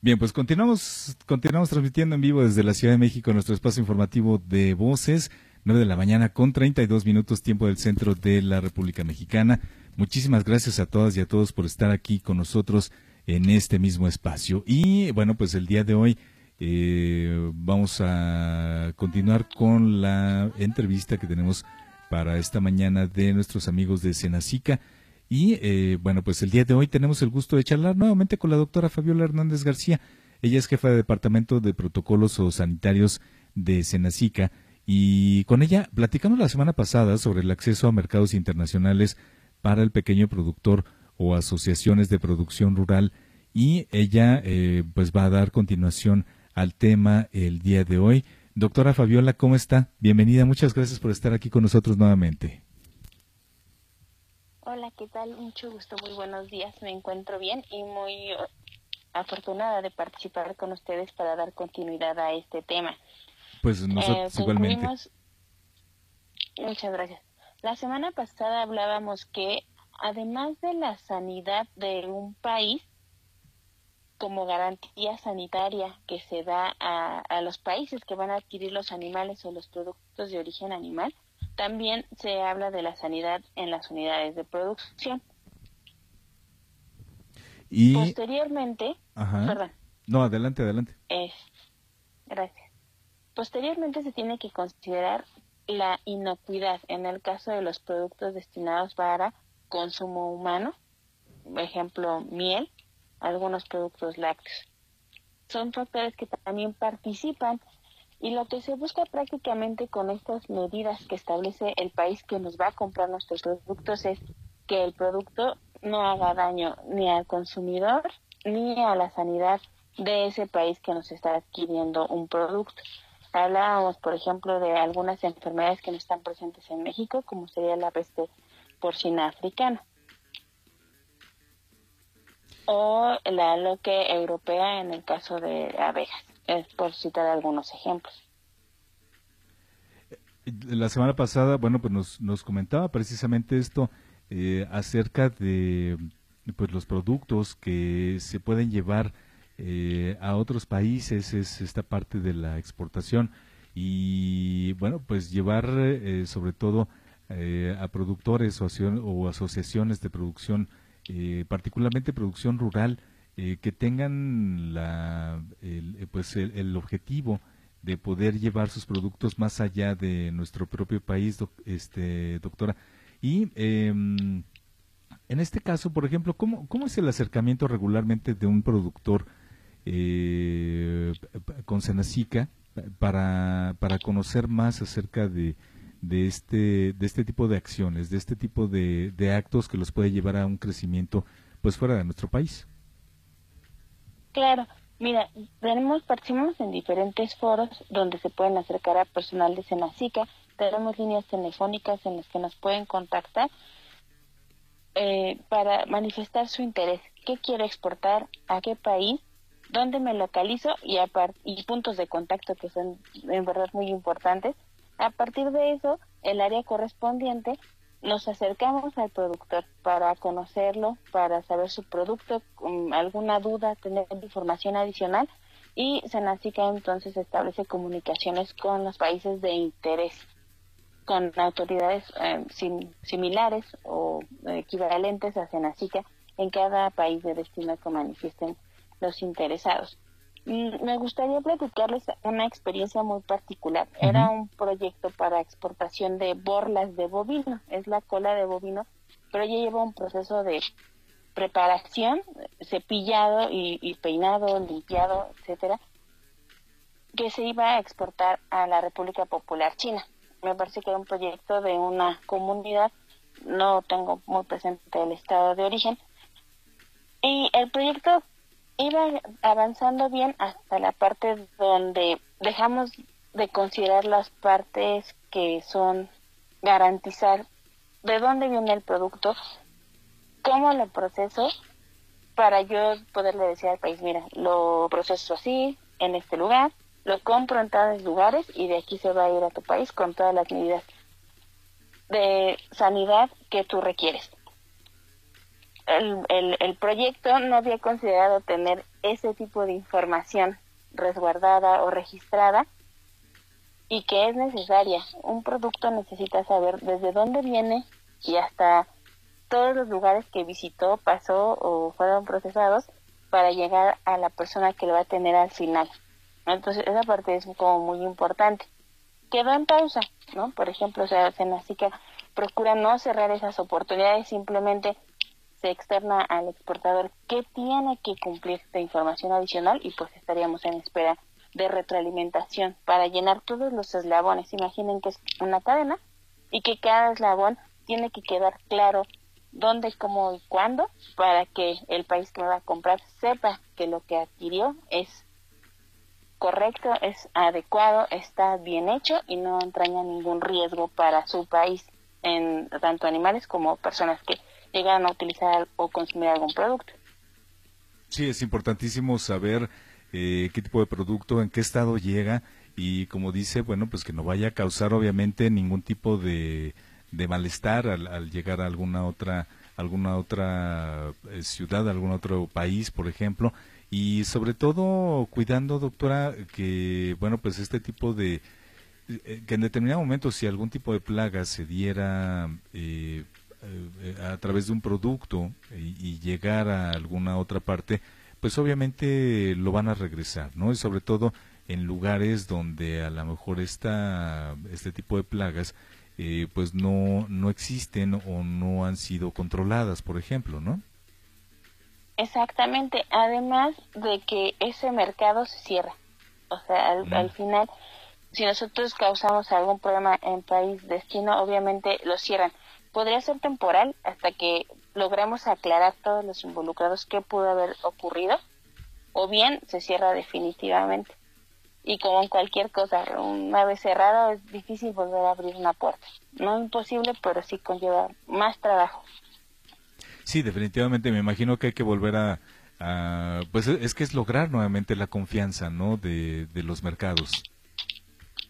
Bien, pues continuamos, continuamos transmitiendo en vivo desde la Ciudad de México nuestro espacio informativo de voces, 9 de la mañana con 32 minutos tiempo del centro de la República Mexicana. Muchísimas gracias a todas y a todos por estar aquí con nosotros en este mismo espacio. Y bueno, pues el día de hoy eh, vamos a continuar con la entrevista que tenemos para esta mañana de nuestros amigos de Senacica. Y eh, bueno, pues el día de hoy tenemos el gusto de charlar nuevamente con la doctora Fabiola Hernández García. Ella es jefa de Departamento de Protocolos o Sanitarios de Senacica y con ella platicamos la semana pasada sobre el acceso a mercados internacionales para el pequeño productor o asociaciones de producción rural y ella eh, pues va a dar continuación al tema el día de hoy. Doctora Fabiola, ¿cómo está? Bienvenida, muchas gracias por estar aquí con nosotros nuevamente. Hola, ¿qué tal? Mucho gusto, muy buenos días. Me encuentro bien y muy uh, afortunada de participar con ustedes para dar continuidad a este tema. Pues nosotros eh, igualmente. Muchas gracias. La semana pasada hablábamos que además de la sanidad de un país, como garantía sanitaria que se da a, a los países que van a adquirir los animales o los productos de origen animal, también se habla de la sanidad en las unidades de producción. Y posteriormente, perdón. No, adelante, adelante. gracias. Posteriormente se tiene que considerar la inocuidad en el caso de los productos destinados para consumo humano, por ejemplo, miel, algunos productos lácteos. Son factores que también participan y lo que se busca prácticamente con estas medidas que establece el país que nos va a comprar nuestros productos es que el producto no haga daño ni al consumidor ni a la sanidad de ese país que nos está adquiriendo un producto. Hablábamos, por ejemplo, de algunas enfermedades que no están presentes en México, como sería la peste porcina africana o la loque europea en el caso de abejas por citar algunos ejemplos. La semana pasada, bueno, pues nos, nos comentaba precisamente esto eh, acerca de pues los productos que se pueden llevar eh, a otros países, es esta parte de la exportación y bueno, pues llevar eh, sobre todo a productores o, asociaciones de producción, particularmente producción rural, eh, que tengan la, el, eh, pues el, objetivo de poder llevar sus productos más allá de nuestro propio país, este, doctora. Y em, en este caso, por ejemplo, ¿cómo, ¿cómo es el acercamiento regularmente de un productor eh, con Senacica para, para conocer más acerca de, de, este, de este tipo de acciones, de este tipo de, de actos que los puede llevar a un crecimiento pues fuera de nuestro país? Claro, mira, tenemos, participamos en diferentes foros donde se pueden acercar a personal de Senacica, tenemos líneas telefónicas en las que nos pueden contactar eh, para manifestar su interés, qué quiero exportar, a qué país, dónde me localizo y, y puntos de contacto que son en verdad muy importantes. A partir de eso, el área correspondiente nos acercamos al productor para conocerlo, para saber su producto, alguna duda, tener información adicional y Senacica entonces establece comunicaciones con los países de interés, con autoridades eh, similares o equivalentes a Senacica en cada país de destino que manifiesten los interesados. Mm, me gustaría platicarles una experiencia muy particular. Era un proyecto para exportación de borlas de bovino, es la cola de bovino, pero ya lleva un proceso de preparación, cepillado y, peinado, limpiado, etcétera, que se iba a exportar a la República Popular China. Me parece que era un proyecto de una comunidad, no tengo muy presente el estado de origen. Y el proyecto iba avanzando bien hasta la parte donde dejamos de considerar las partes que son garantizar de dónde viene el producto, cómo lo proceso, para yo poderle decir al país, mira, lo proceso así, en este lugar, lo compro en tales lugares y de aquí se va a ir a tu país con todas las medidas de sanidad que tú requieres. El, el, proyecto no había considerado tener ese tipo de información resguardada o registrada y que es necesaria. Un producto necesita saber desde dónde viene y hasta todos los lugares que visitó, pasó o fueron procesados para llegar a la persona que lo va a tener al final. Entonces, esa parte es como muy importante. Quedó en pausa, ¿no? Por ejemplo, o sea, Senacica procura no cerrar esas oportunidades, simplemente se externa al exportador que tiene que cumplir esta información adicional y pues estaríamos en espera de retroalimentación para llenar todos los eslabones. Imaginen que es una cadena y que cada eslabón tiene que quedar claro dónde, cómo y cuándo para que el país que va a comprar sepa que lo que adquirió es correcto, es adecuado, está bien hecho y no entraña ningún riesgo para su país en tanto animales como personas que llegan a utilizar o consumir algún producto. Sí, es importantísimo saber eh, qué tipo de producto, en qué estado llega y como dice, bueno, pues que no vaya a causar obviamente ningún tipo de, de malestar al, llegar a alguna otra alguna otra eh, ciudad, algún otro país, por ejemplo, y sobre todo cuidando, doctora, que bueno, pues este tipo de eh, que en determinado momento si algún tipo de plaga se diera eh, a través de un producto y, llegar a alguna otra parte, pues obviamente lo van a regresar, ¿no? Y sobre todo en lugares donde a lo mejor esta, este tipo de plagas pues no, no existen o no han sido controladas, por ejemplo, ¿no? Exactamente, además de que ese mercado se cierra. O sea, al, final, si nosotros causamos algún problema en país destino, obviamente lo cierran. Podría ser temporal hasta que logremos aclarar todos los involucrados qué pudo haber ocurrido, o bien se cierra definitivamente. Y como en cualquier cosa, una vez cerrado es difícil volver a abrir una puerta. No imposible, pero sí conlleva más trabajo. Sí, definitivamente me imagino que hay que volver a, pues es que es lograr nuevamente la confianza, ¿no? De, los mercados.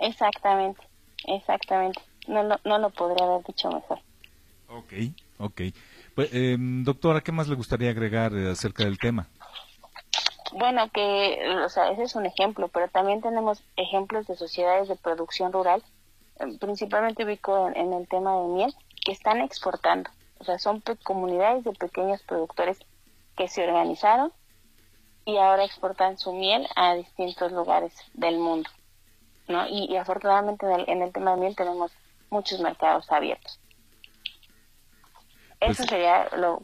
Exactamente, exactamente. No lo, no lo podría haber dicho mejor. Ok, ok. Pues, eh, doctora, ¿qué más le gustaría agregar eh, acerca del tema? Bueno, que, o sea, ese es un ejemplo, pero también tenemos ejemplos de sociedades de producción rural, eh, principalmente ubico en el tema de miel, que están exportando o sea, son comunidades de pequeños productores que se organizaron y ahora exportan su miel a distintos lugares del mundo. ¿no? Y, afortunadamente en el, tema de miel tenemos muchos mercados abiertos. Pues Eso sería lo,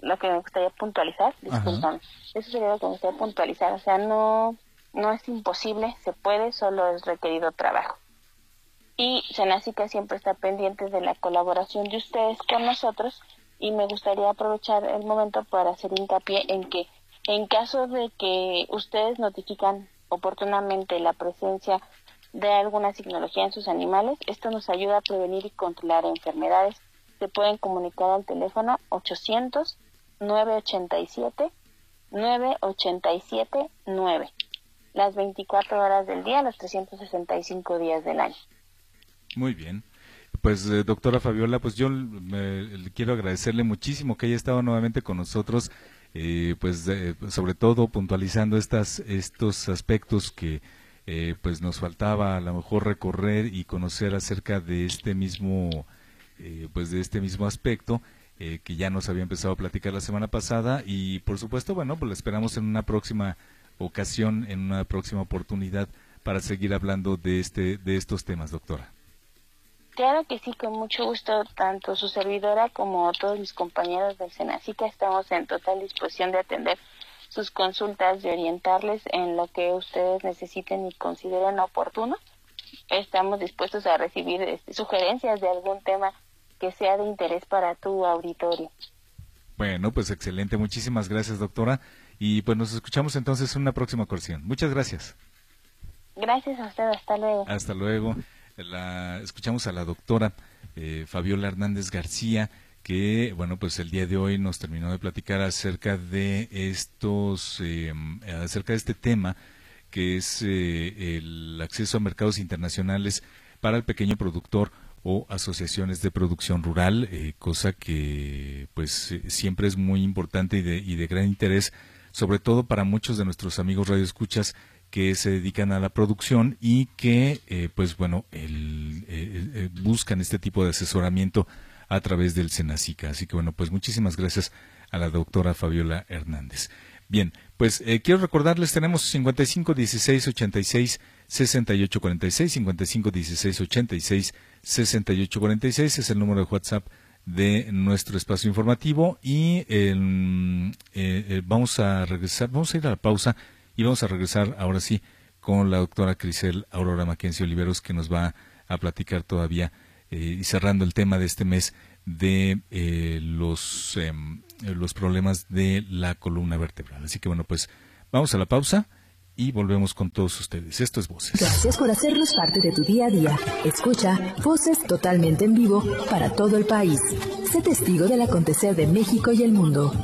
lo que me gustaría puntualizar, discúlpame. Eso sería lo que me gustaría puntualizar. O sea, no, no es imposible, se puede, solo es requerido trabajo y Senacica siempre está pendiente de la colaboración de ustedes con nosotros y me gustaría aprovechar el momento para hacer hincapié en que en caso de que ustedes notifican oportunamente la presencia de alguna tecnología en sus animales, esto nos ayuda a prevenir y controlar enfermedades. Se pueden comunicar al teléfono 800 987 987 9 las 24 horas del día, los 365 días del año. Muy bien. Pues eh, doctora Fabiola, pues yo le quiero agradecerle muchísimo que haya estado nuevamente con nosotros, eh, pues sobre todo puntualizando estas, estos aspectos que eh, pues nos faltaba a lo mejor recorrer y conocer acerca de este mismo, pues de este mismo aspecto. que ya nos había empezado a platicar la semana pasada y por supuesto, bueno, pues lo esperamos en una próxima ocasión, en una próxima oportunidad para seguir hablando de este de estos temas, doctora. Claro que sí, con mucho gusto, tanto su servidora como todos mis compañeros del Senacica estamos en total disposición de atender sus consultas, de orientarles en lo que ustedes necesiten y consideren oportuno. Estamos dispuestos a recibir este, sugerencias de algún tema que sea de interés para tu auditorio. Bueno, pues excelente. Muchísimas gracias, doctora. Y pues nos escuchamos entonces en una próxima ocasión. Muchas gracias. Gracias a usted. Hasta luego. Hasta luego la, escuchamos a la doctora eh, Fabiola Hernández García, que, bueno, pues el día de hoy nos terminó de platicar acerca de estos, eh, acerca de este tema, que es eh, el acceso a mercados internacionales para el pequeño productor o asociaciones de producción rural, eh, cosa que pues eh, siempre es muy importante y de, y de gran interés, sobre todo para muchos de nuestros amigos radioescuchas que se dedican a la producción y que eh, pues bueno el, buscan este tipo de asesoramiento a través del Senacica. Así que bueno, pues muchísimas gracias a la doctora Fabiola Hernández. Bien, pues quiero recordarles, tenemos 55 16 86 68 46, 55 16 86 6846 es el número de WhatsApp de nuestro espacio informativo y eh, eh, vamos a regresar, vamos a ir a la pausa y vamos a regresar ahora sí con la doctora Crisel Aurora Mackenzie Oliveros que nos va a platicar todavía eh, y cerrando el tema de este mes de los, em, los problemas de la columna vertebral. Así que bueno, pues vamos a la pausa y volvemos con todos ustedes. Esto es Voces. Gracias por hacernos parte de tu día a día. Escucha Voces totalmente en vivo para todo el país. Sé testigo del acontecer de México y el mundo.